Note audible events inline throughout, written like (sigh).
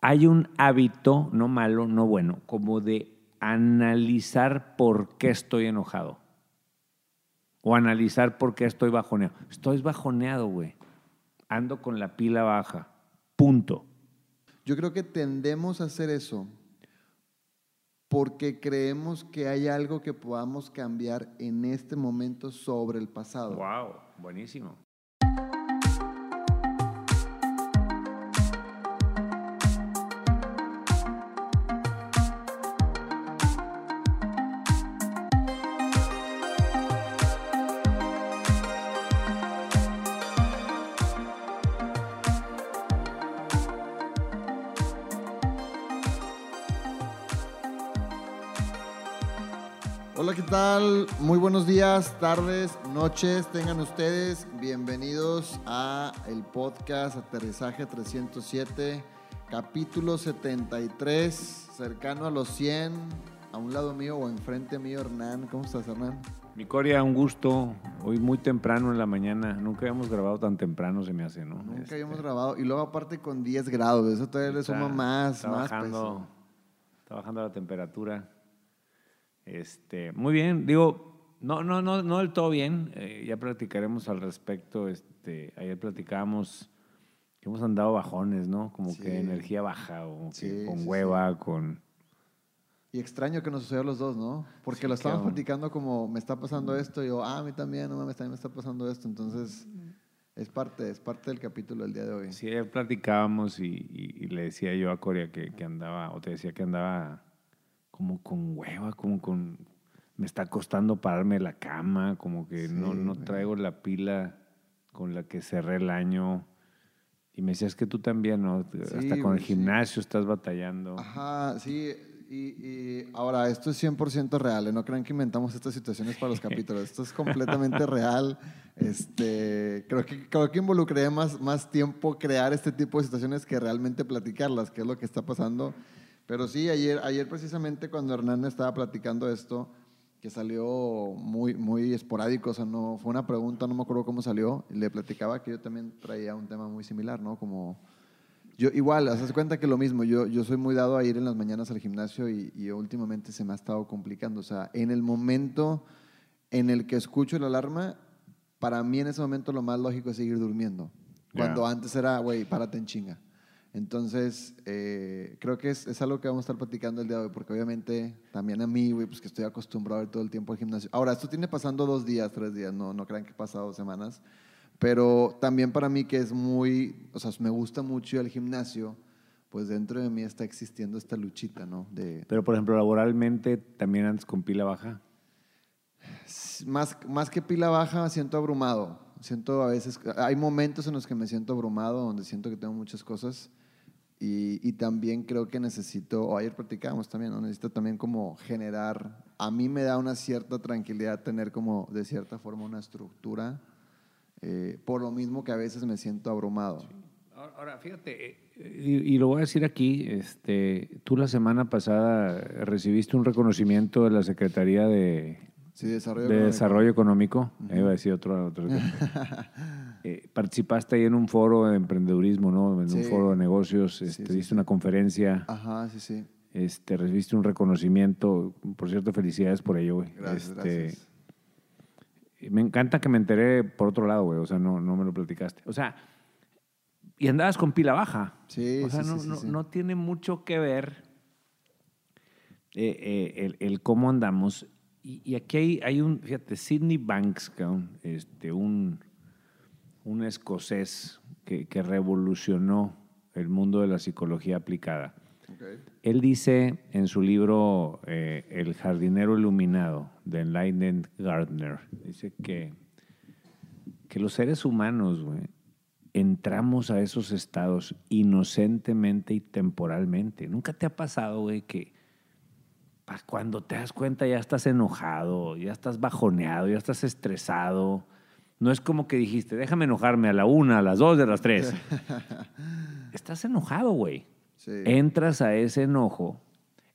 hay un hábito, no malo, no bueno, como de analizar por qué estoy enojado. O analizar por qué estoy bajoneado. Estoy bajoneado, güey. Ando con la pila baja. Punto. Yo creo que tendemos a hacer eso porque creemos que hay algo que podamos cambiar en este momento sobre el pasado. Wow, buenísimo. Tal? Muy buenos días, tardes, noches, tengan ustedes. Bienvenidos a el podcast Aterrizaje 307, capítulo 73, cercano a los 100. A un lado mío o enfrente mío, Hernán. ¿Cómo estás, Hernán? Mi Coria, un gusto. Hoy muy temprano en la mañana. Nunca habíamos grabado tan temprano, se me hace, ¿no? Nunca Este, habíamos grabado. Y luego aparte con 10 grados, eso todavía le está- suma más, está más bajando, peso. está bajando la temperatura. Este, muy bien, digo, no, no, no, no del todo bien. eh, ya platicaremos al respecto. Este, ayer platicábamos que hemos andado bajones, ¿no? Como Sí. que energía baja o que con sí, hueva, con Y extraño que nos sucedió a los dos, ¿no? Porque Sí, lo estábamos platicando como, me está pasando esto, y yo, ah, a mí también, no mames, también me está pasando esto. Entonces, es parte, es parte del capítulo del día de hoy. Sí, ayer platicábamos y, y- y le decía yo a Corea que, que andaba, o te decía que andaba como con hueva, como con... Me está costando pararme de la cama, como que no, Sí, no traigo la pila con la que cerré el año. Y me decías que tú también, ¿no? Hasta con güey, el sí. gimnasio estás batallando. Ajá, sí. Y, y ahora, esto es 100% real, ¿eh? no crean que inventamos estas situaciones para los (laughs) capítulos. Esto es completamente real. Este, creo, que, creo que involucraría más, más tiempo crear este tipo de situaciones que realmente platicarlas, que es lo que está pasando. Pero sí, ayer, ayer precisamente cuando Hernán estaba platicando esto, que salió muy, muy esporádico, o sea, no, fue una pregunta, no me acuerdo cómo salió, y le platicaba que yo también traía un tema muy similar, ¿no? Como yo igual, haz cuenta que lo mismo, yo, yo soy muy dado a ir en las mañanas al gimnasio y, y últimamente se me ha estado complicando. O sea, en el momento en el que escucho la alarma, para mí en ese momento lo más lógico es seguir durmiendo. Cuando antes era, güey, párate en chinga. Entonces, eh, creo que es, es algo que vamos a estar platicando el día de hoy, porque obviamente también a mí, güey, pues que estoy acostumbrado a ir todo el tiempo al gimnasio. Ahora, esto tiene pasando dos días, tres días, no, no crean que pasa dos semanas. Pero también para mí que es muy, o sea, me gusta mucho ir al gimnasio, pues dentro de mí está existiendo esta luchita, ¿no? De, Pero, por ejemplo, laboralmente también andas con pila baja. más, más que pila baja, siento abrumado. Siento a veces, hay momentos en los que me siento abrumado, donde siento que tengo muchas cosas. Y, y también creo que necesito, o ayer platicábamos también, ¿no? necesito también como generar, a mí me da una cierta tranquilidad tener como de cierta forma una estructura, eh, por lo mismo que a veces me siento abrumado. Ahora, fíjate, eh, y, y lo voy a decir aquí, este, tú la semana pasada recibiste un reconocimiento de la Secretaría de, Sí, desarrollo de económico. Desarrollo Económico, eh, iba a decir otro, otro- (laughs) Eh, participaste ahí en un foro de emprendedurismo, ¿no? En un foro de negocios, este, sí, diste una conferencia, Ajá, sí, sí. este, recibiste un reconocimiento, por cierto, felicidades por ello, güey. Gracias, Este, gracias. Me encanta que me enteré por otro lado, güey, o sea, no, no me lo platicaste. O sea, y andabas con pila baja. Sí, O sea, no, tiene mucho que ver eh, eh, el, el cómo andamos. Y, y aquí hay, hay un, fíjate, Sidney Banks, este, un, un escocés que, que revolucionó el mundo de la psicología aplicada. Él dice en su libro eh, El jardinero iluminado, de Enlightened Gardner, dice que, que los seres humanos, entramos a esos estados inocentemente y temporalmente. ¿Nunca te ha pasado, güey, que pa- cuando te das cuenta ya estás enojado, ya estás bajoneado, ya estás estresado? No es como que dijiste, déjame enojarme a la una, a las dos, a las tres. (laughs) estás enojado, güey Sí. entras a ese enojo,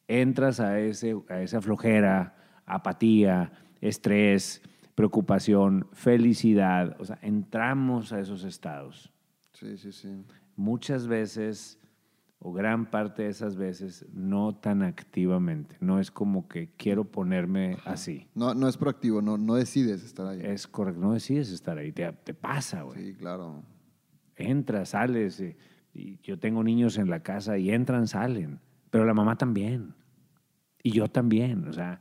entras a, ese, a esa flojera, apatía, estrés, preocupación, felicidad. O sea, entramos a esos estados. Sí, sí, sí. Muchas veces, o gran parte de esas veces, no tan activamente. No es como que quiero ponerme así. No, no es proactivo, no, no decides estar ahí. Es correcto, no decides estar ahí, te, te pasa, güey. Sí, claro. Entras, sales. eh, y yo tengo niños en la casa y entran, salen. Pero la mamá también. Y yo también. O sea,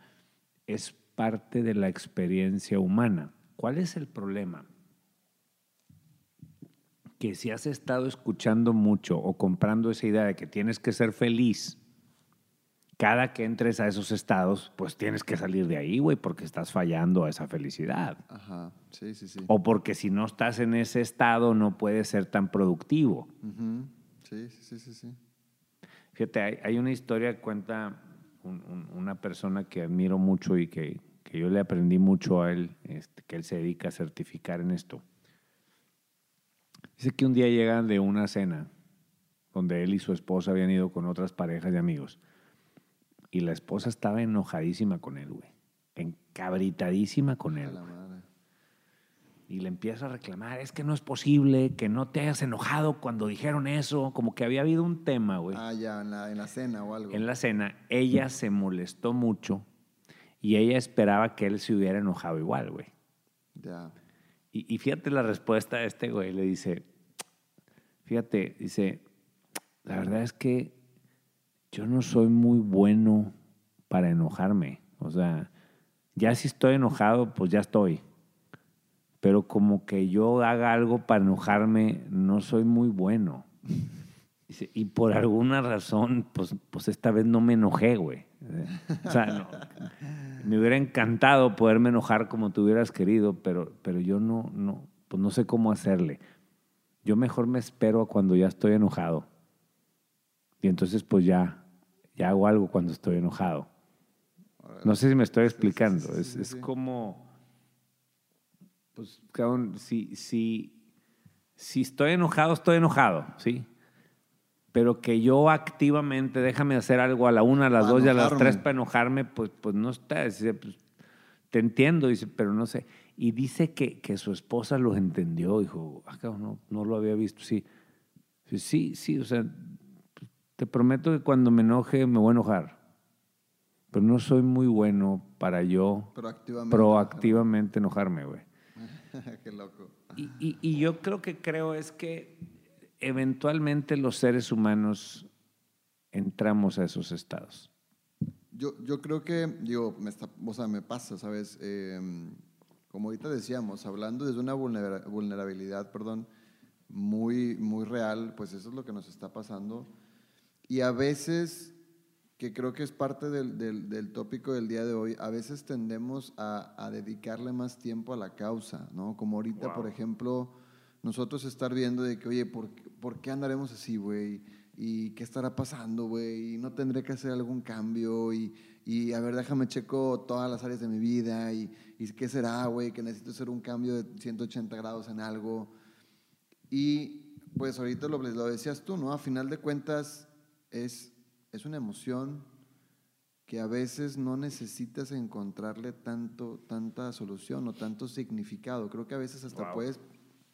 es parte de la experiencia humana. ¿Cuál es el problema? Que si has estado escuchando mucho o comprando esa idea de que tienes que ser feliz, cada que entres a esos estados, pues tienes que salir de ahí, güey, porque estás fallando a esa felicidad. Ajá, sí, sí, sí. O porque si no estás en ese estado no puedes ser tan productivo. Sí, sí, sí, sí, sí. Fíjate, hay, hay una historia que cuenta un- un- una persona que admiro mucho y que, que yo le aprendí mucho a él, este, que él se dedica a certificar en esto. Dice que un día llegan de una cena donde él y su esposa habían ido con otras parejas de amigos y la esposa estaba enojadísima con él, güey. Encabritadísima con él. Y le empieza a reclamar, es que no es posible que no te hayas enojado cuando dijeron eso, como que había habido un tema, güey. Ah, ya, en la, en la cena o algo. En la cena, ella se molestó mucho y ella esperaba que él se hubiera enojado igual, güey. Ya. Y, fíjate la respuesta de este güey, le dice, fíjate, dice, la verdad es que yo no soy muy bueno para enojarme. O sea, ya si estoy enojado, pues ya estoy. Pero como que yo haga algo para enojarme, no soy muy bueno. Dice, y por alguna razón, pues, pues esta vez no me enojé, güey. O sea, no. me hubiera encantado poderme enojar como tú hubieras querido, pero, pero yo no, no, pues no sé cómo hacerle. Yo mejor me espero a cuando ya estoy enojado. Y entonces pues ya, ya hago algo cuando estoy enojado. No sé si me estoy Sí, sí, sí, explicando. sí, es es como, pues, cabrón, si, si, si estoy enojado, estoy enojado, ¿sí? Pero que yo activamente, déjame hacer algo a la una, a las Para dos y a las enojarme. tres para enojarme, pues, pues no está. Dice, pues, te entiendo, dice, pero no sé. Y dice que, que su esposa lo entendió, dijo, ah, no, no lo había visto, sí. Sí, sí, sí, o sea, te prometo que cuando me enoje me voy a enojar. Pero no soy muy bueno para yo Proactivamente. proactivamente enojarme, güey. (laughs) Qué loco. Y, y- y yo creo que creo es que eventualmente los seres humanos entramos a esos estados. Yo, yo creo que, digo, me, está, o sea, me pasa, ¿sabes? Eh, como ahorita decíamos, hablando desde una vulnera- vulnerabilidad, perdón, muy, muy real, pues eso es lo que nos está pasando. Y a veces, que creo que es parte del, del- del tópico del día de hoy, a veces tendemos a, a dedicarle más tiempo a la causa, ¿no? Como ahorita, Wow. por ejemplo, nosotros estar viendo de que, oye, ¿por, qué- por qué andaremos así, güey? ¿Y qué estará pasando, güey? ¿Y no tendré que hacer algún cambio? Y, y a ver, déjame checo todas las áreas de mi vida. ¿Y, y qué será, güey? Que necesito hacer un cambio de 180 grados en algo. Y pues ahorita lo, lo decías tú, ¿no? A final de cuentas es, es una emoción que a veces no necesitas encontrarle tanto, tanta solución o tanto significado. Creo que a veces hasta Wow. puedes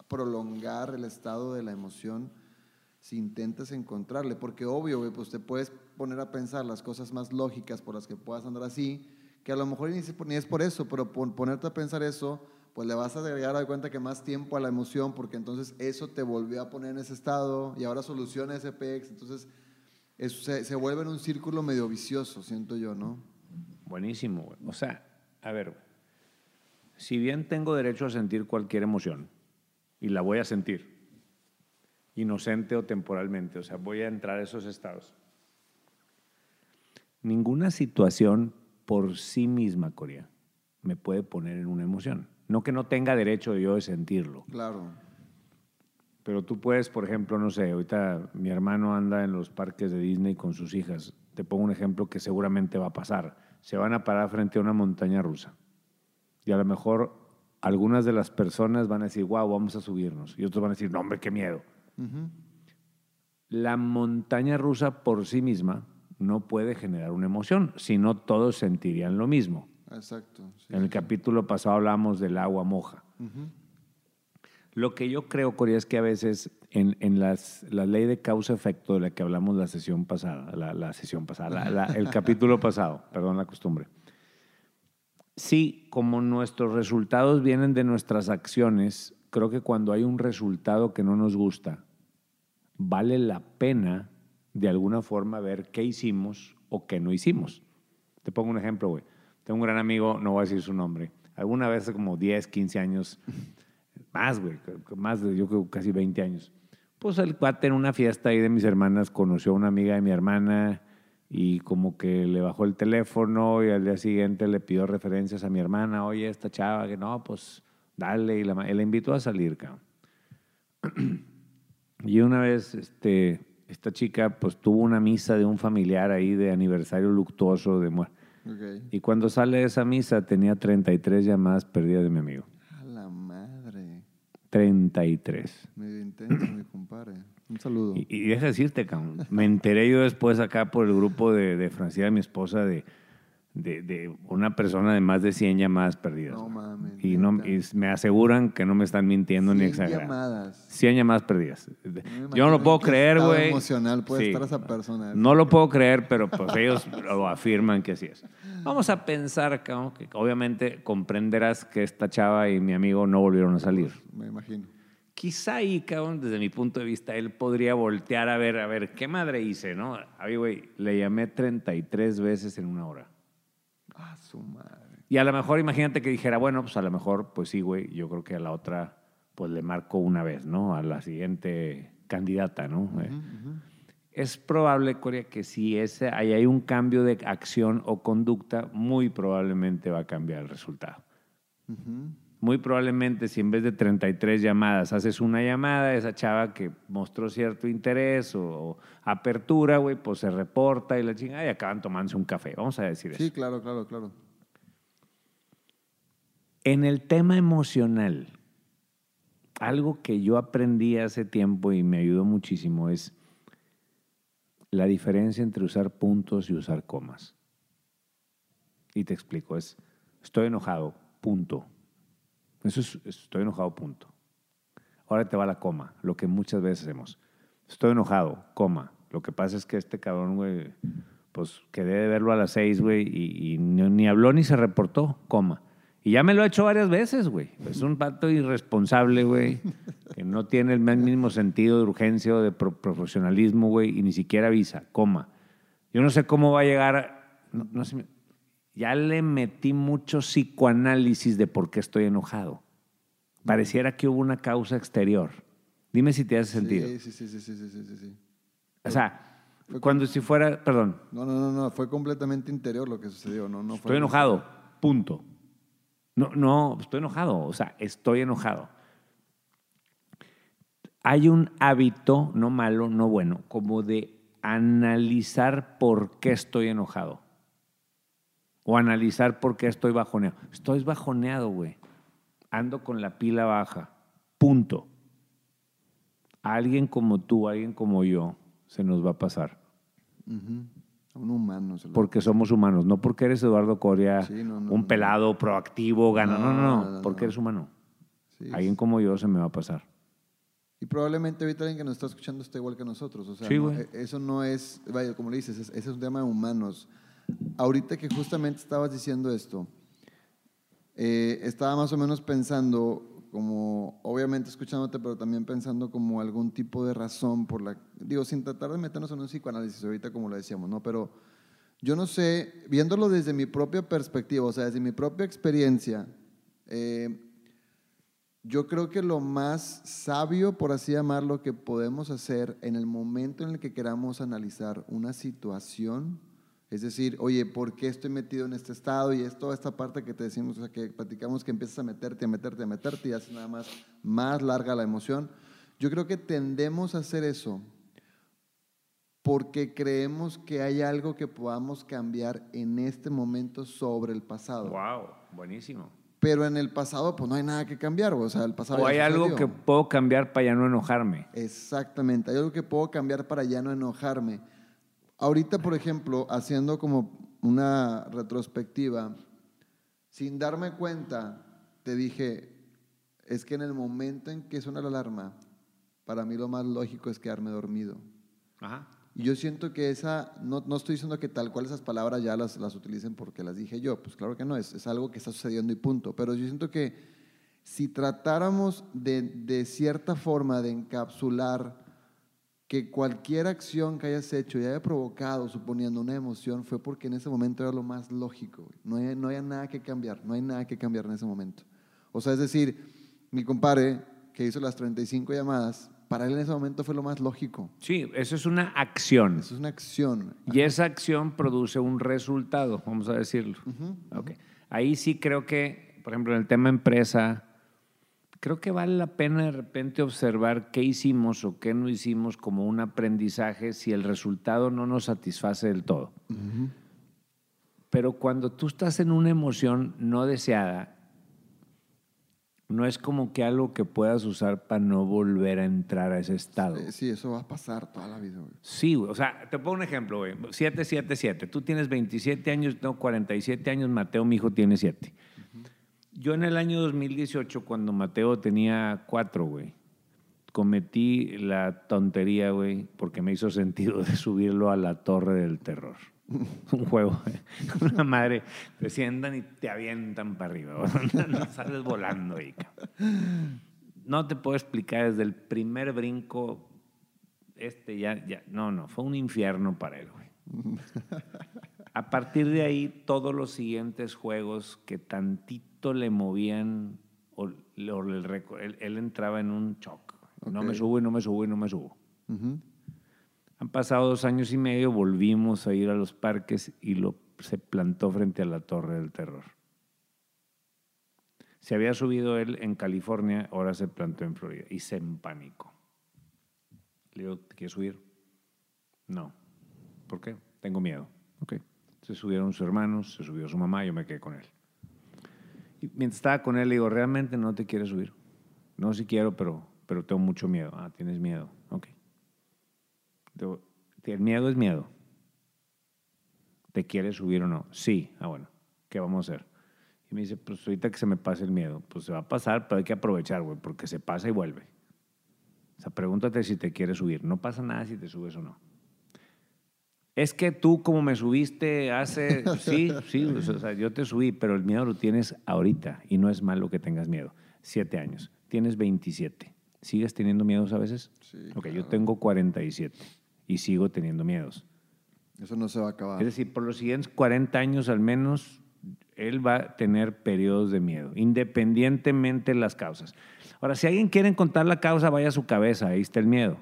prolongar el estado de la emoción si intentas encontrarle, porque obvio, pues te puedes poner a pensar las cosas más lógicas por las que puedas andar así, que a lo mejor ni, es por eso, pero pon- ponerte a pensar eso, pues le vas a llegar a cuenta que más tiempo a la emoción, porque entonces eso te volvió a poner en ese estado y ahora soluciona ese PEX, entonces eso se, se vuelve en un círculo medio vicioso, siento yo, ¿no? Buenísimo, güey. O sea, a ver, si bien tengo derecho a sentir cualquier emoción, y la voy a sentir, inocente o temporalmente, o sea, voy a entrar a esos estados. Ninguna situación por sí misma, Corea, me puede poner en una emoción. No que no tenga derecho yo de sentirlo. Claro. Pero tú puedes, por ejemplo, no sé, ahorita mi hermano anda en los parques de Disney con sus hijas. Te pongo un ejemplo que seguramente va a pasar. Se van a parar frente a una montaña rusa. Y a lo mejor algunas de las personas van a decir, wow, vamos a subirnos. Y otros van a decir, no, hombre, qué miedo. La montaña rusa por sí misma no puede generar una emoción, si no todos sentirían lo mismo. Exacto. sí, En el sí. capítulo pasado hablamos del agua moja. Lo que yo creo, Corea, es que a veces en, en las, la ley de causa-efecto de la que hablamos la sesión pasada, la, la sesión pasada, la- la- el capítulo (laughs) pasado, perdón la costumbre. Sí, como nuestros resultados vienen de nuestras acciones, creo que cuando hay un resultado que no nos gusta, vale la pena de alguna forma ver qué hicimos o qué no hicimos. Te pongo un ejemplo, güey. Tengo un gran amigo, no voy a decir su nombre, alguna vez hace como 10, 15 años, (laughs) más, güey, más de yo creo casi 20 años. Pues el cuate en una fiesta ahí de mis hermanas conoció a una amiga de mi hermana y como que le bajó el teléfono y al día siguiente le pidió referencias a mi hermana, oye, esta chava, que no, pues dale, y la, y la invitó a salir, cabrón. (clears throat) Y una vez, este, esta chica, pues tuvo una misa de un familiar ahí de aniversario luctuoso de muerte. Ok. Y cuando sale de esa misa tenía 33 llamadas perdidas de mi amigo. A la madre. 33. Medio intenso, mi compadre. Un saludo. Y, y deja decirte, cabrón, me enteré yo después acá por el grupo de, de mi esposa, de, de, de una persona de más de 100 llamadas perdidas. No mames, Y, no, y me aseguran que no me están mintiendo ni 100 exagerando. llamadas. 100 llamadas perdidas. Yo no lo puedo creer, güey. emocional puede Sí. estar esa persona. No lo puedo creer, pero pues ellos lo afirman que así es. Vamos a pensar, cabrón, que obviamente comprenderás que esta chava y mi amigo no volvieron a salir. Me imagino. Quizá ahí, cabrón, desde mi punto de vista, él podría voltear a ver, a ver, ¿qué madre hice, no? Ay, güey, le llamé 33 veces en una hora. Ah, su madre. Y a lo mejor, imagínate que dijera, bueno, pues a lo mejor, pues sí, güey, yo creo que a la otra, pues le marco una vez, ¿no? A la siguiente candidata, ¿no? Eh, Es probable, Corea, que si ese, ahí hay un cambio de acción o conducta, muy probablemente va a cambiar el resultado. Ujú. Muy probablemente si en vez de 33 llamadas haces una llamada, esa chava que mostró cierto interés o, o apertura, güey, pues se reporta y la chingada y acaban tomándose un café. Vamos a decir eso. Sí, claro, claro, claro. En el tema emocional, algo que yo aprendí hace tiempo y me ayudó muchísimo es la diferencia entre usar puntos y usar comas. Y te explico, es estoy enojado, punto. Eso es estoy enojado, punto. Ahora te va la coma, lo que muchas veces hacemos. Estoy enojado, coma. Lo que pasa es que este cabrón, güey, pues quedé de verlo a las seis, güey, y, ni, habló ni se reportó, coma. Y ya me lo ha hecho varias veces, güey. Es un pato irresponsable, güey, que no tiene el mínimo sentido de urgencia o de pro- profesionalismo, güey, y ni siquiera avisa, coma. Yo no sé cómo va a llegar, no, no sé, ya le metí mucho psicoanálisis de por qué estoy enojado. Pareciera que hubo una causa exterior. Dime si te hace sentido. Sí, sí, sí, sí, sí, sí. O sea, cuando si fuera, perdón. No, no, no, no, fue completamente interior lo que sucedió. No, no estoy enojado, punto. No, no, estoy enojado, o sea, estoy enojado. Hay un hábito, no malo, no bueno, como de analizar por qué estoy enojado. O analizar por qué estoy bajoneado. Estoy bajoneado, güey. Ando con la pila baja. Punto. A alguien como tú, a alguien como yo, se nos va a pasar. Ujú. A un humano. se lo- Porque somos humanos, no porque eres Eduardo Coria, Sí, no, no, un no. pelado, proactivo, gana. No, no, No, no, no, no, porque no. eres humano. Sí, Alguien como yo se me va a pasar. Y probablemente ahorita alguien que nos está escuchando está igual que nosotros. O sea, Sí, no, e- eso no es, vaya, como le dices, es- ese es un tema de humanos. Ahorita que justamente estabas diciendo esto, eh, estaba más o menos pensando, como, obviamente escuchándote, pero también pensando como algún tipo de razón por la, digo, sin tratar de meternos en un psicoanálisis ahorita como lo decíamos, ¿no? Pero yo no sé, viéndolo desde mi propia perspectiva, o sea, desde mi propia experiencia, eh, yo creo que lo más sabio, por así llamarlo, que podemos hacer en el momento en el que queramos analizar una situación, es decir, oye, ¿por qué estoy metido en este estado? Y es toda esta parte que te decimos, o sea, que platicamos que empiezas a meterte, a meterte, a meterte y haces nada más más larga la emoción. Yo creo que tendemos a hacer eso porque creemos que hay algo que podamos cambiar en este momento sobre el pasado. Wow, buenísimo. Pero en el pasado, pues no hay nada que cambiar, o sea, el pasado O hay algo que puedo cambiar para ya no enojarme. Exactamente, hay algo que puedo cambiar para ya no enojarme. Ahorita, por ejemplo, haciendo como una retrospectiva, sin darme cuenta, te dije, es que en el momento en que suena la alarma, para mí lo más lógico es quedarme dormido. Ajá. Y yo siento que esa, no, no estoy diciendo que tal cual esas palabras ya las, las utilicen porque las dije yo, pues claro que no, es, es algo que está sucediendo y punto. Pero yo siento que si tratáramos de, de cierta forma de encapsular que cualquier acción que hayas hecho y haya provocado, suponiendo una emoción, fue porque en ese momento era lo más lógico. güey. No hay, no hay nada que cambiar, no hay nada que cambiar en ese momento. O sea, es decir, mi compadre que hizo las 35 llamadas, para él en ese momento fue lo más lógico. Sí, eso es una acción. Eso es una acción. Y esa acción produce un resultado, vamos a decirlo. Ok. Ahí sí creo que, por ejemplo, en el tema empresa, creo que vale la pena de repente observar qué hicimos o qué no hicimos como un aprendizaje si el resultado no nos satisface del todo. Pero cuando tú estás en una emoción no deseada, no es como que algo que puedas usar para no volver a entrar a ese estado. Sí, eso va a pasar toda la vida. güey. Sí, güey. O sea, te pongo un ejemplo, güey. 777. Tú tienes 27 años, tengo 47 años, Mateo, mi hijo, tiene 7. Yo en el año 2018, cuando Mateo tenía 4, güey, cometí la tontería, güey, porque me hizo sentido subirlo a la Torre del Terror. (laughs) Un juego. Una madre, te sientan y te avientan para arriba. güey. (laughs) No sales volando ahí, cabrón. No te puedo explicar desde el primer brinco este ya, ya, no, no, fue un infierno para él, güey. A partir de ahí, todos los siguientes juegos que tantito le movían, o, o el él, él entraba en un shock. No me subo y no me subo y no me subo. Han pasado dos años y medio, volvimos a ir a los parques y lo, se plantó frente a la Torre del Terror. Se había subido él en California, ahora se plantó en Florida y se empanicó. Le digo, ¿te quieres subir? No. ¿Por qué? Tengo miedo. Ok. Se subieron sus hermanos, se subió su mamá, yo me quedé con él. Mientras estaba con él, le digo, ¿realmente no te quieres subir? No, sí quiero, pero, pero tengo mucho miedo. Ah, tienes miedo. Ok. El miedo es miedo. ¿Te quieres subir o no? Sí. Ah, bueno. ¿Qué vamos a hacer? Y me dice, pues ahorita que se me pase el miedo. Pues se va a pasar, pero hay que aprovechar, güey, porque se pasa y vuelve. O sea, pregúntate si te quieres subir. No pasa nada si te subes o no. Es que tú, como me subiste hace. (laughs) Sí, sí, o sea, yo te subí, pero el miedo lo tienes ahorita y no es malo que tengas miedo. Siete años. Tienes 27. ¿Sigues teniendo miedos a veces? Sí, Ok, yo tengo 47 y sigo teniendo miedos. Eso no se va a acabar. Es decir, por los siguientes 40 años al menos, él va a tener periodos de miedo, independientemente de las causas. Ahora, si alguien quiere encontrar la causa, vaya a su cabeza, ahí está el miedo.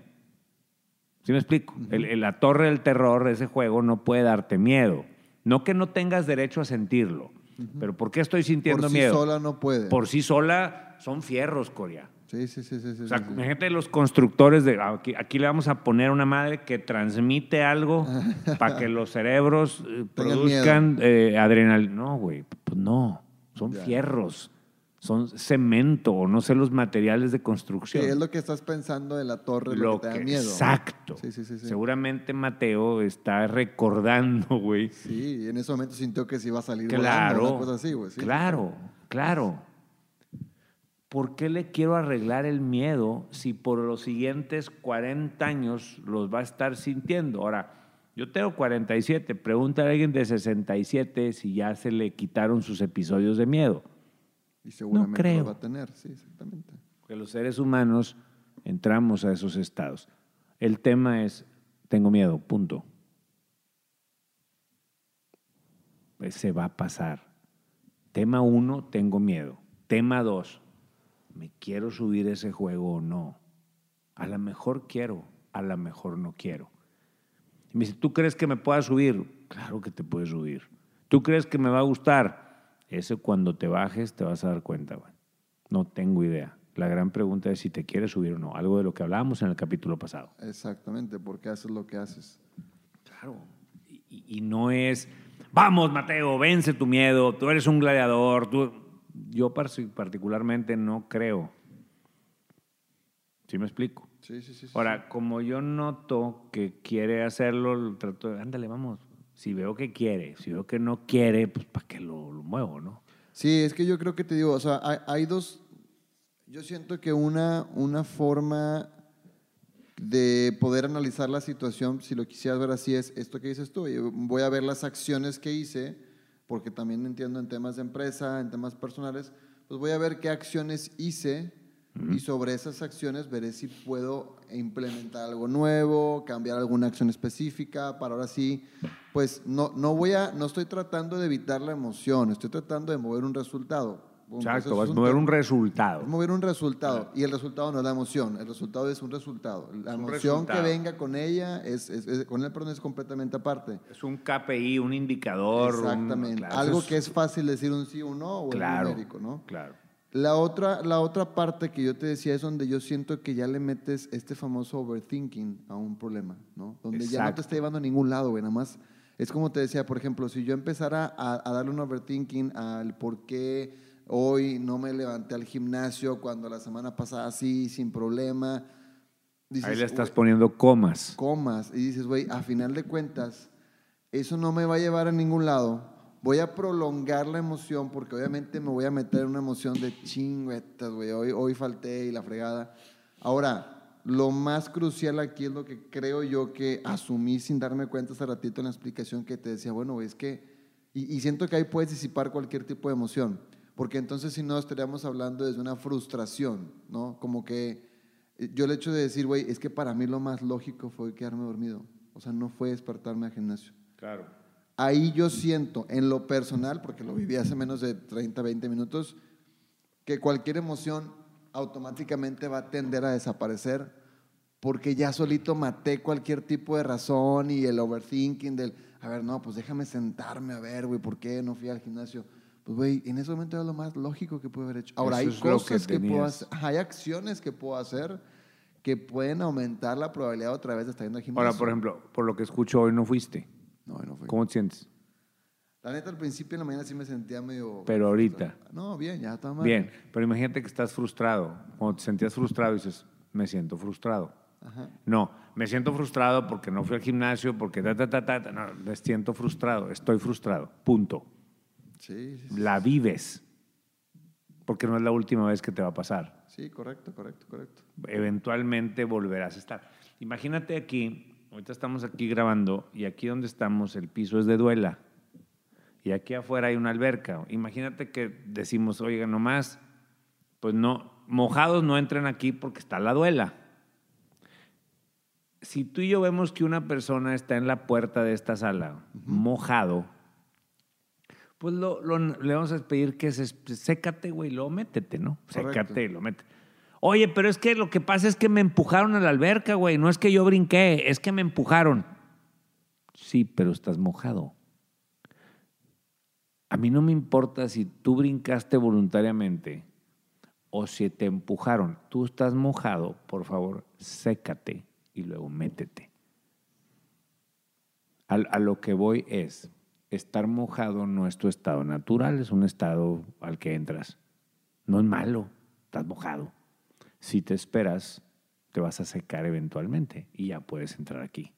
¿Sí me explico? El- el- la torre del terror, ese juego, no puede darte miedo. No que no tengas derecho a sentirlo, pero ¿por qué estoy sintiendo Por sí miedo? sola no puede. Por sí sola son fierros, Corea. Sí, sí, sí, sí. O sea, sí, sí. imagínate los constructores de aquí, aquí le vamos a poner una madre que transmite algo (laughs) para que los cerebros eh, produzcan eh, adrenalina. No, güey, pues no. Son Ya. fierros, son cemento, o no sé los materiales de Sí, construcción. es lo que estás pensando de la torre, lo, Lo que te da miedo. Exacto. Sí, sí, sí, sí. Seguramente Mateo está recordando, güey. Sí, y en ese momento sintió que se iba a salir volando, Claro. una cosa así, güey. sí. Claro, claro. ¿Por qué le quiero arreglar el miedo si por los siguientes 40 años los va a estar sintiendo? Ahora, yo tengo 47, pregúntale a alguien de 67 si ya se le quitaron sus episodios de miedo. Y seguramente creo. lo va a tener, sí, exactamente. Porque los seres humanos entramos a esos estados. El tema es, tengo miedo, punto. Pues se va a pasar. Tema uno, tengo miedo. Tema dos, ¿me quiero subir ese juego o no? A lo mejor quiero, a lo mejor no quiero. Y me dice, ¿tú crees que me pueda subir? Claro que te puedes subir. ¿Tú crees que me va a gustar? Eso cuando te bajes te vas a dar cuenta, güey. No tengo idea. La gran pregunta es si te quieres subir o no. Algo de lo que hablábamos en el capítulo pasado. Exactamente, porque haces lo que haces. Claro. Y, no es, vamos, Mateo, vence tu miedo, tú eres un gladiador. Tú... Yo par- particularmente no creo. ¿Sí me explico? Sí, sí, sí. sí. Ahora, como yo noto que quiere hacerlo, lo trato de, ándale, vamos. Si veo que quiere, si veo que no quiere, pues ¿para qué lo, lo muevo, no? Sí, es que yo creo que te digo, o sea, hay, hay dos, yo siento que una, una forma de poder analizar la situación, si lo quisieras ver así, es esto que dices tú. Yo Voy a ver las acciones que hice, porque también entiendo en temas de empresa, en temas personales, pues voy a ver qué acciones hice y sobre esas acciones veré si puedo implementar algo nuevo, cambiar alguna acción específica para ahora sí, pues no, no voy a, no estoy tratando de evitar la emoción, estoy tratando de mover un resultado. Exacto, vas a un mover un resultado. es mover un resultado. Y el resultado no es la emoción. El resultado es un resultado. La un emoción que venga con ella, es, es- es- con él, perdón, es completamente aparte. Es un KPI, un indicador. un- Exactamente. claro, Algo que es fácil decir un sí o un no o Claro. el numérico, ¿no? Claro. La otra, la otra parte que yo te decía es donde yo siento que ya le metes este famoso overthinking a un problema, ¿no? Donde ya no Exacto. te está llevando a ningún lado, güey. Nada más es como te decía, por ejemplo, si yo empezara a, a darle un overthinking al por qué hoy no me levanté al gimnasio cuando la semana pasada sí, sin problema. dices, Ahí le estás "Güey, poniendo comas. comas y dices, güey, a final de cuentas, eso no me va a llevar a ningún lado. Voy a prolongar la emoción porque obviamente me voy a meter en una emoción de chingüetas, güey. Hoy, hoy falté y la fregada. Ahora, lo más crucial aquí es lo que creo yo que asumí sin darme cuenta hace ratito en la explicación que te decía, bueno, es que, y, y siento que ahí puedes disipar cualquier tipo de emoción. Porque entonces si no estaríamos hablando desde una frustración, ¿no? Como que eh, yo el hecho de decir, güey, es que para mí lo más lógico fue quedarme dormido. O sea, no fue despertarme al gimnasio. Claro. Ahí yo siento, en lo personal, porque lo viví hace menos de 30, 20 minutos, que cualquier emoción automáticamente va a tender a desaparecer porque ya solito maté cualquier tipo de razón y el overthinking del, a ver, no, pues déjame sentarme a ver, güey, ¿por qué no fui al gimnasio? Pues, güey, en ese momento era lo más lógico que pude haber hecho. Ahora, Eso hay lo que cosas que, puedo hacer, hay acciones que puedo hacer que pueden aumentar la probabilidad otra vez de estar yendo al gimnasio. Ahora, por ejemplo, por lo que escucho hoy no fuiste. No, no fue. ¿Cómo te sientes? La neta, al principio en la mañana sí me sentía medio... Pero ahorita. No, bien, ya está mal. Bien, pero imagínate que estás frustrado. Cuando te sentías frustrado dices, me siento frustrado. Ajá. No, me siento frustrado porque no fui al gimnasio, porque ta, ta, ta, ta, ta. No, me siento frustrado, estoy frustrado. Punto. Sí, sí, sí. La vives. Porque no es la última vez que te va a pasar. Sí, correcto, correcto, correcto. Eventualmente volverás a estar. Imagínate aquí, ahorita estamos aquí grabando y aquí donde estamos el piso es de duela. Y aquí afuera hay una alberca. Imagínate que decimos, oiga, nomás, pues no, mojados no entren aquí porque está la duela. Si tú y yo vemos que una persona está en la puerta de esta sala, mojado, pues lo, lo- le vamos a pedir que se sécate, güey, lo métete, ¿no? Correcto. Sécate y lo mete. Oye, pero es que lo que pasa es que me empujaron a la alberca, güey. No es que yo brinqué, es que me empujaron. Sí, pero estás mojado. A mí no me importa si tú brincaste voluntariamente o si te empujaron. Tú estás mojado, por favor, sécate y luego métete. Al- a lo que voy es, estar mojado no es tu estado natural, es un estado al que entras. No es malo, estás mojado. Si te esperas, te vas a secar eventualmente y ya puedes entrar aquí.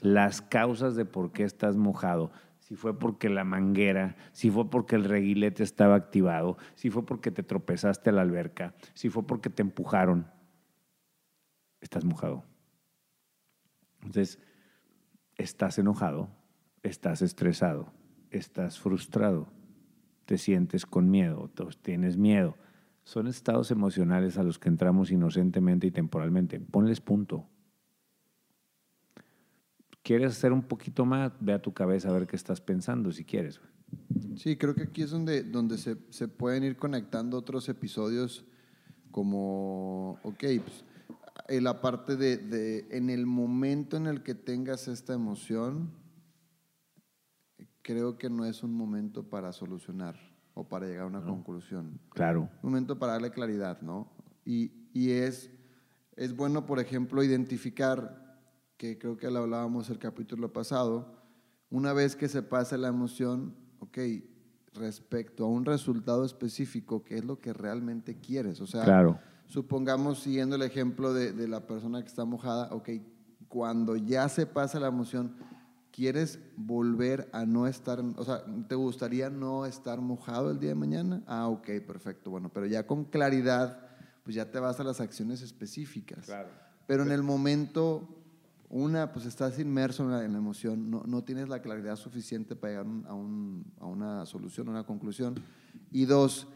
Las causas de por qué estás mojado, si fue porque la manguera, si fue porque el reguilete estaba activado, si fue porque te tropezaste a la alberca, si fue porque te empujaron, estás mojado. Entonces, estás enojado, estás estresado, estás frustrado, te sientes con miedo, tienes miedo. Son estados emocionales a los que entramos inocentemente y temporalmente. Ponles punto. ¿Quieres hacer un poquito más? Ve a tu cabeza a ver qué estás pensando si quieres. Sí, creo que aquí es donde, donde se, se pueden ir conectando otros episodios como, ok, pues, la parte de, de, en el momento en el que tengas esta emoción, creo que no es un momento para solucionar o para llegar a una conclusión. Claro. Un momento para darle claridad, ¿no? Y, y es, es bueno, por ejemplo, identificar, que creo que lo hablábamos el capítulo pasado, una vez que se pasa la emoción, ok, respecto a un resultado específico, ¿qué es lo que realmente quieres? O sea, Claro. supongamos, siguiendo el ejemplo de, de la persona que está mojada, ok, cuando ya se pasa la emoción, ¿quieres volver a no estar, o sea, ¿te gustaría no estar mojado el día de mañana? Ah, ok, perfecto, bueno, pero ya con claridad, pues ya te vas a las acciones específicas. pero en el momento, una, pues estás inmerso en la, en la emoción, no, no, tienes la claridad suficiente para llegar a, un, a, una solución, a una conclusión. Y dos,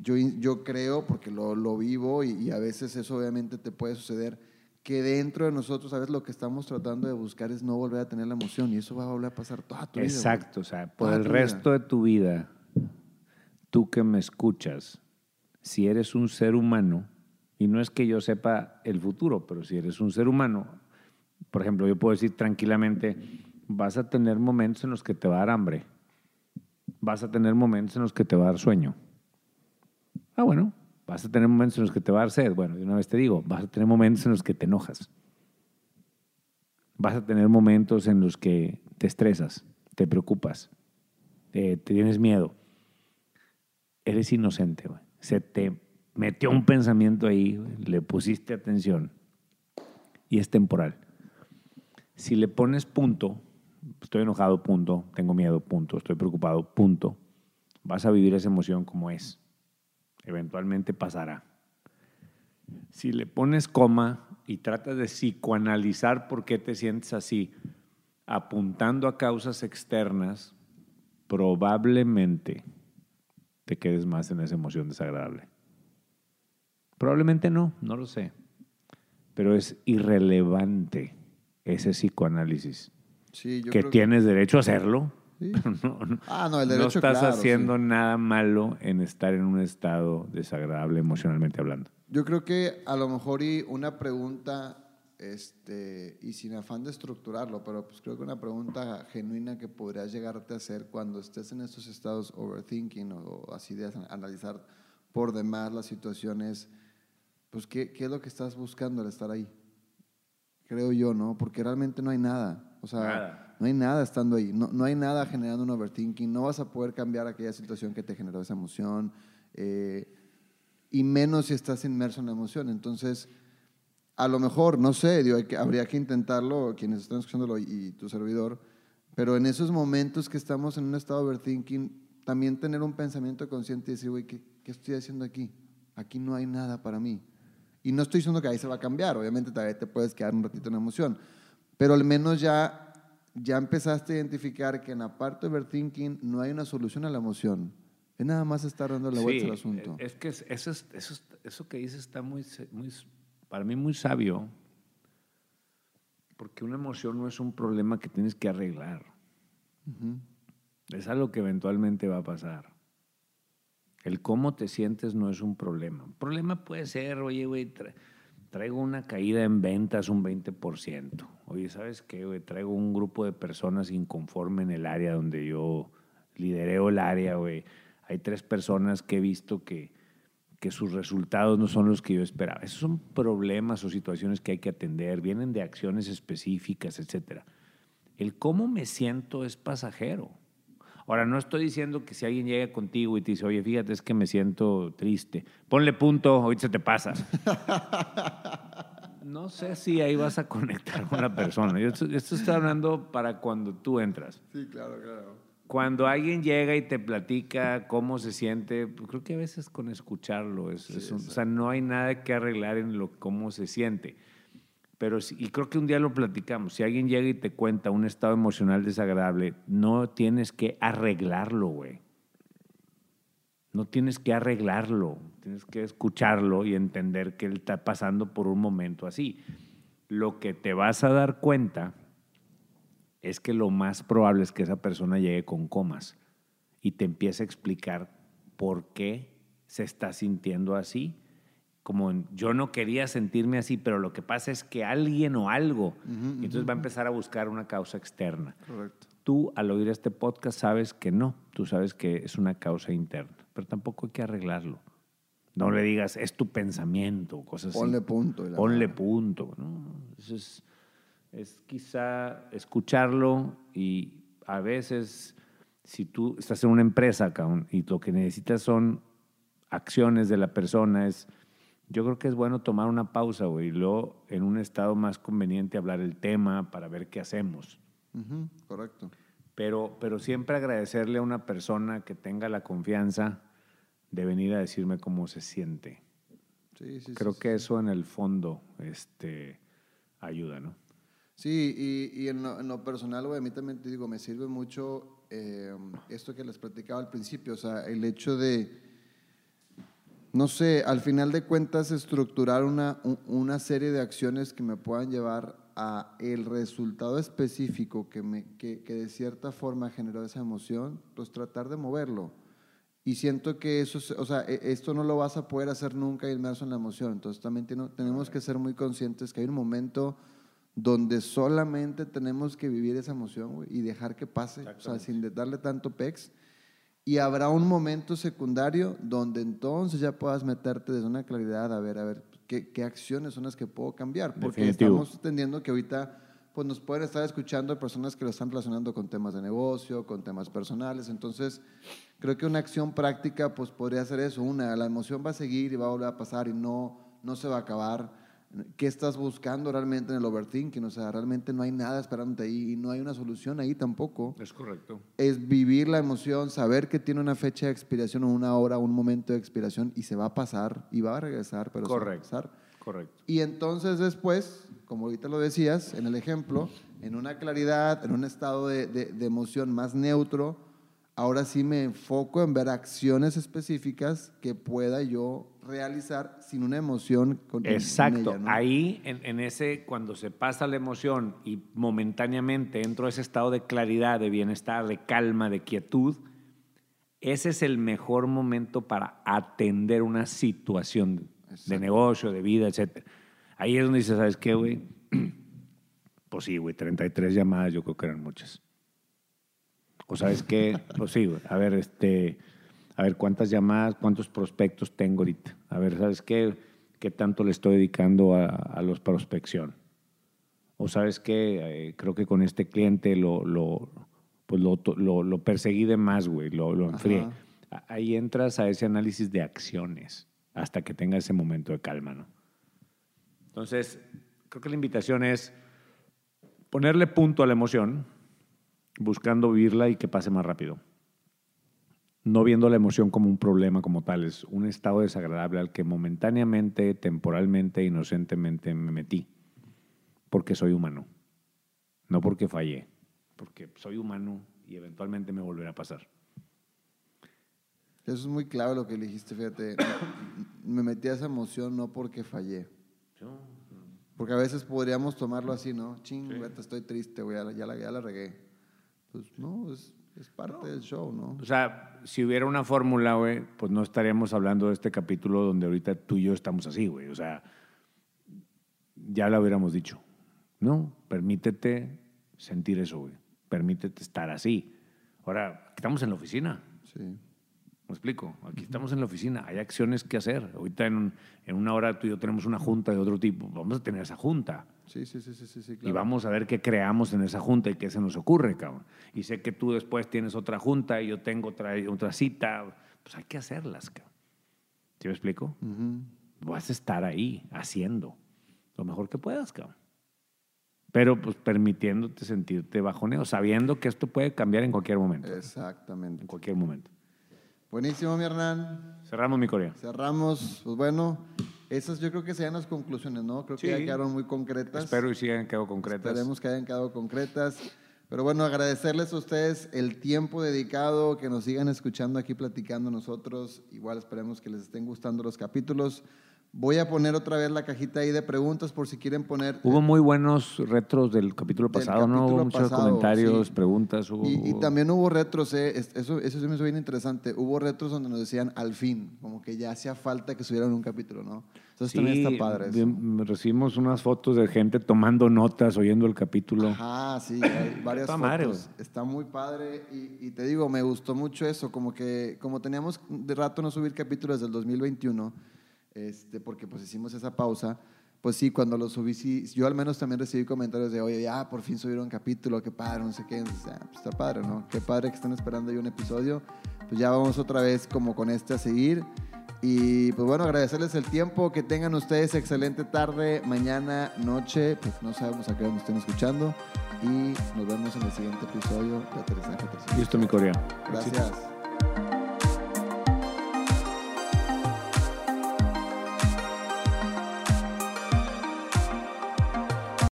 yo, yo creo, porque lo, lo vivo y, y, a veces eso obviamente te puede suceder, que dentro de nosotros, ¿sabes? Lo que estamos tratando de buscar es no volver a tener la emoción y eso va a volver a pasar toda tu vida. Exacto, o sea, por el resto de tu vida, tú que me escuchas, si eres un ser humano, y no es que yo sepa el futuro, pero si eres un ser humano, por ejemplo, yo puedo decir tranquilamente, vas a tener momentos en los que te va a dar hambre, vas a tener momentos en los que te va a dar sueño. Ah, bueno, vas a tener momentos en los que te va a dar sed. Bueno, de una vez te digo, vas a tener momentos en los que te enojas. Vas a tener momentos en los que te estresas, te preocupas, te, tienes miedo. Eres inocente. Se te metió un pensamiento ahí, le pusiste atención y es temporal. Si le pones punto, estoy enojado, punto, tengo miedo, punto, estoy preocupado, punto, vas a vivir esa emoción como es. Eventualmente pasará. Si le pones coma y tratas de psicoanalizar por qué te sientes así, apuntando a causas externas, probablemente te quedes más en esa emoción desagradable. Probablemente no, no lo sé. Pero es irrelevante ese psicoanálisis. que tienes derecho a hacerlo. (laughs) no, ah, no, el derecho, no estás haciendo nada malo en estar en un estado desagradable emocionalmente hablando. Yo creo que a lo mejor y una pregunta, este, y sin afán de estructurarlo, pero pues creo que una pregunta genuina que podrías llegarte a hacer cuando estés en estos estados overthinking o, o así de analizar por demás las situaciones pues ¿qué, ¿qué, es lo que estás buscando al estar ahí? Creo yo, ¿no? Porque realmente no hay nada. O sea, no hay nada estando ahí. No, no, hay nada generando un overthinking. No vas a poder cambiar aquella situación que te generó esa emoción. Eh, y menos si estás inmerso en la emoción. Entonces, a lo mejor, no sé, digo, que, habría que intentarlo, quienes están escuchándolo y, y tu servidor, pero en esos momentos que estamos en un estado de overthinking, también tener un pensamiento consciente y decir, güey, ¿qué, ¿qué estoy haciendo aquí? Aquí no hay nada para mí. Y no estoy diciendo que ahí se va a cambiar, obviamente todavía te puedes quedar un ratito en emoción, pero al menos ya, ya empezaste a identificar que en la parte de overthinking no hay una solución a la emoción. Es nada más estar dando la vuelta al asunto. Es que eso, eso, eso que dices está muy, muy, para mí muy sabio, porque una emoción no es un problema que tienes que arreglar. Es algo que eventualmente va a pasar. El cómo te sientes no es un problema. Un problema puede ser, oye, güey, traigo una caída en ventas un 20%. Oye, ¿sabes qué? Traigo un grupo de personas inconforme en el área donde yo lidereo el área, güey. Hay tres personas que he visto que, que sus resultados no son los que yo esperaba. Esos son problemas o situaciones que hay que atender, vienen de acciones específicas, etc. El cómo me siento es pasajero. Ahora, no estoy diciendo que si alguien llega contigo y te dice, oye, fíjate, es que me siento triste, ponle punto, ahorita se te pasa. (laughs) no sé si ahí vas a conectar con la persona. Yo esto, estoy hablando para cuando tú entras. Sí, claro, claro. Cuando alguien llega y te platica cómo se siente, pues creo que a veces con escucharlo, es, o sea, no hay nada que arreglar en lo cómo se siente. Pero, y creo que un día lo platicamos, si alguien llega y te cuenta un estado emocional desagradable, no tienes que arreglarlo, güey. No tienes que arreglarlo, tienes que escucharlo y entender que él está pasando por un momento así. Lo que te vas a dar cuenta es que lo más probable es que esa persona llegue con comas y te empiece a explicar por qué se está sintiendo así como yo no quería sentirme así, pero lo que pasa es que alguien o algo, entonces va a empezar a buscar una causa externa. Correcto. Tú al oír este podcast sabes que no, tú sabes que es una causa interna, pero tampoco hay que arreglarlo. No le digas, es tu pensamiento, cosas así. Ponle punto. Ponle punto. es, es quizá escucharlo y a veces, si tú estás en una empresa y lo que necesitas son acciones de la persona, es yo creo que es bueno tomar una pausa, güey, y luego en un estado más conveniente hablar el tema para ver qué hacemos. correcto. Pero, pero siempre agradecerle a una persona que tenga la confianza de venir a decirme cómo se siente. Sí, sí, Creo sí, que eso en el fondo este, ayuda, ¿no? Sí, y, y en, lo, en lo personal, güey, a mí también te digo, me sirve mucho eh, esto que les platicaba al principio, o sea, el hecho de, no sé, al final de cuentas, estructurar una, un- una serie de acciones que me puedan llevar a el resultado específico que, me, que, que de cierta forma generó esa emoción, pues tratar de moverlo. Y siento que eso, es- o sea, e- esto no lo vas a poder hacer nunca inmerso en la emoción. Entonces también tenemos que ser muy conscientes que hay un momento donde solamente tenemos que vivir esa emoción y dejar que pase, o sea, sin darle tanto pex. Y habrá un momento secundario donde entonces ya puedas meterte desde una claridad a ver, a ver, qué, qué acciones son las que puedo cambiar. Porque Definitivo. estamos entendiendo que ahorita pues nos pueden estar escuchando personas que lo están relacionando con temas de negocio, con temas personales. Entonces, creo que una acción práctica pues podría ser eso. Una, la emoción va a seguir y va a volver a pasar y no, no se va a acabar. ¿Qué estás buscando realmente en el overthinking? O sea, realmente no hay nada esperándote ahí y no hay una solución ahí tampoco Es correcto. es vivir la emoción, saber que tiene una fecha de expiración o una hora, un momento de expiración y se va a pasar y va a regresar, pero Correcto. se va a pasar. Correcto. Y entonces después, como ahorita lo decías en el ejemplo, en una claridad, en un estado de, de- de emoción más neutro, ahora sí me enfoco en ver acciones específicas que pueda yo realizar sin una emoción con Exacto. ella, ¿no? Ahí, en, en ese, cuando se pasa la emoción y momentáneamente entro a ese estado de claridad, de bienestar, de calma, de quietud, ese es el mejor momento para atender una situación de negocio, de vida, etc. Ahí es donde dices, ¿sabes qué, güey? (clears throat) Pues sí, güey, 33 llamadas yo creo que eran muchas. O sabes qué, pues sí, güey. A ver, este, a ver cuántas llamadas, cuántos prospectos tengo ahorita. A ver, ¿sabes qué? ¿Qué tanto le estoy dedicando a, a los prospección? O sabes qué, Eh, creo que con este cliente lo, lo, pues lo, lo, lo perseguí de más, güey, lo, lo enfrié. Ajá. Ahí entras a ese análisis de acciones hasta que tenga ese momento de calma, ¿no? Entonces, creo que la invitación es ponerle punto a la emoción, buscando vivirla y que pase más rápido. No viendo la emoción como un problema como tal, es un estado desagradable al que momentáneamente, temporalmente, inocentemente me metí. Porque soy humano. No porque fallé. Porque soy humano y eventualmente me volverá a pasar. Eso es muy clave lo que dijiste, fíjate. (coughs) Me metí a esa emoción no porque fallé. Porque a veces podríamos tomarlo así, ¿no? Ching, vete, estoy triste, güey, ya, la, ya la regué. Pues no, es, es parte del show, ¿no? O sea, si hubiera una fórmula, güey, pues no estaríamos hablando de este capítulo donde ahorita tú y yo estamos así, güey. O sea, ya lo hubiéramos dicho. No, permítete sentir eso, güey. Permítete estar así. Ahora, estamos en la oficina. Sí. ¿Me explico? Aquí estamos en la oficina, hay acciones que hacer. Ahorita en, en una hora tú y yo tenemos una junta de otro tipo. Vamos a tener esa junta. Sí, sí, sí, sí, sí, sí, Y vamos a ver qué creamos en esa junta y qué se nos ocurre, cabrón. Y sé que tú después tienes otra junta y yo tengo otra, otra cita. Pues hay que hacerlas, cabrón. ¿Sí me explico? Vas a estar ahí haciendo lo mejor que puedas, cabrón. Pero pues permitiéndote sentirte bajoneo, sabiendo que esto puede cambiar en cualquier momento. Exactamente. En cualquier momento. Buenísimo, mi Hernán. Cerramos mi Corea. Cerramos. Pues bueno, esas yo creo que sean las conclusiones, ¿no? Creo que Sí. ya quedaron muy concretas. Espero y sigan quedado concretas. Esperemos que hayan quedado concretas. Pero bueno, agradecerles a ustedes el tiempo dedicado, que nos sigan escuchando aquí platicando nosotros. Igual esperemos que les estén gustando los capítulos. Voy a poner otra vez la cajita ahí de preguntas por si quieren poner. Hubo muy buenos retros del capítulo Del pasado, ¿no? capítulo Hubo muchos pasado, comentarios, sí. preguntas. Hubo, Y, y hubo- también hubo retros, eh, es- eso, eso sí me hizo bien interesante. Hubo retros donde nos decían al fin, como que ya hacía falta que subieran un capítulo, ¿no? Entonces también está padre. eso. bien, recibimos unas fotos de gente tomando notas, oyendo el capítulo. Ajá, sí, hay (coughs) varias Está fotos. madre. Está muy padre y, y te digo, me gustó mucho eso, como que como teníamos de rato no subir capítulos del 2021, este, porque pues hicimos esa pausa, pues sí, cuando lo subí, sí, yo al menos también recibí comentarios de, oye, ya por fin subieron un capítulo, qué padre, no sé qué, Entonces, ah, pues está padre, ¿no? Qué padre que están esperando ahí un episodio, pues ya vamos otra vez como con este a seguir. Y pues bueno, agradecerles el tiempo, que tengan ustedes excelente tarde, mañana, noche, pues no sabemos a qué hora nos estén escuchando y nos vemos en el siguiente episodio de Aterrizaje 360. Listo, mi Corea. Gracias.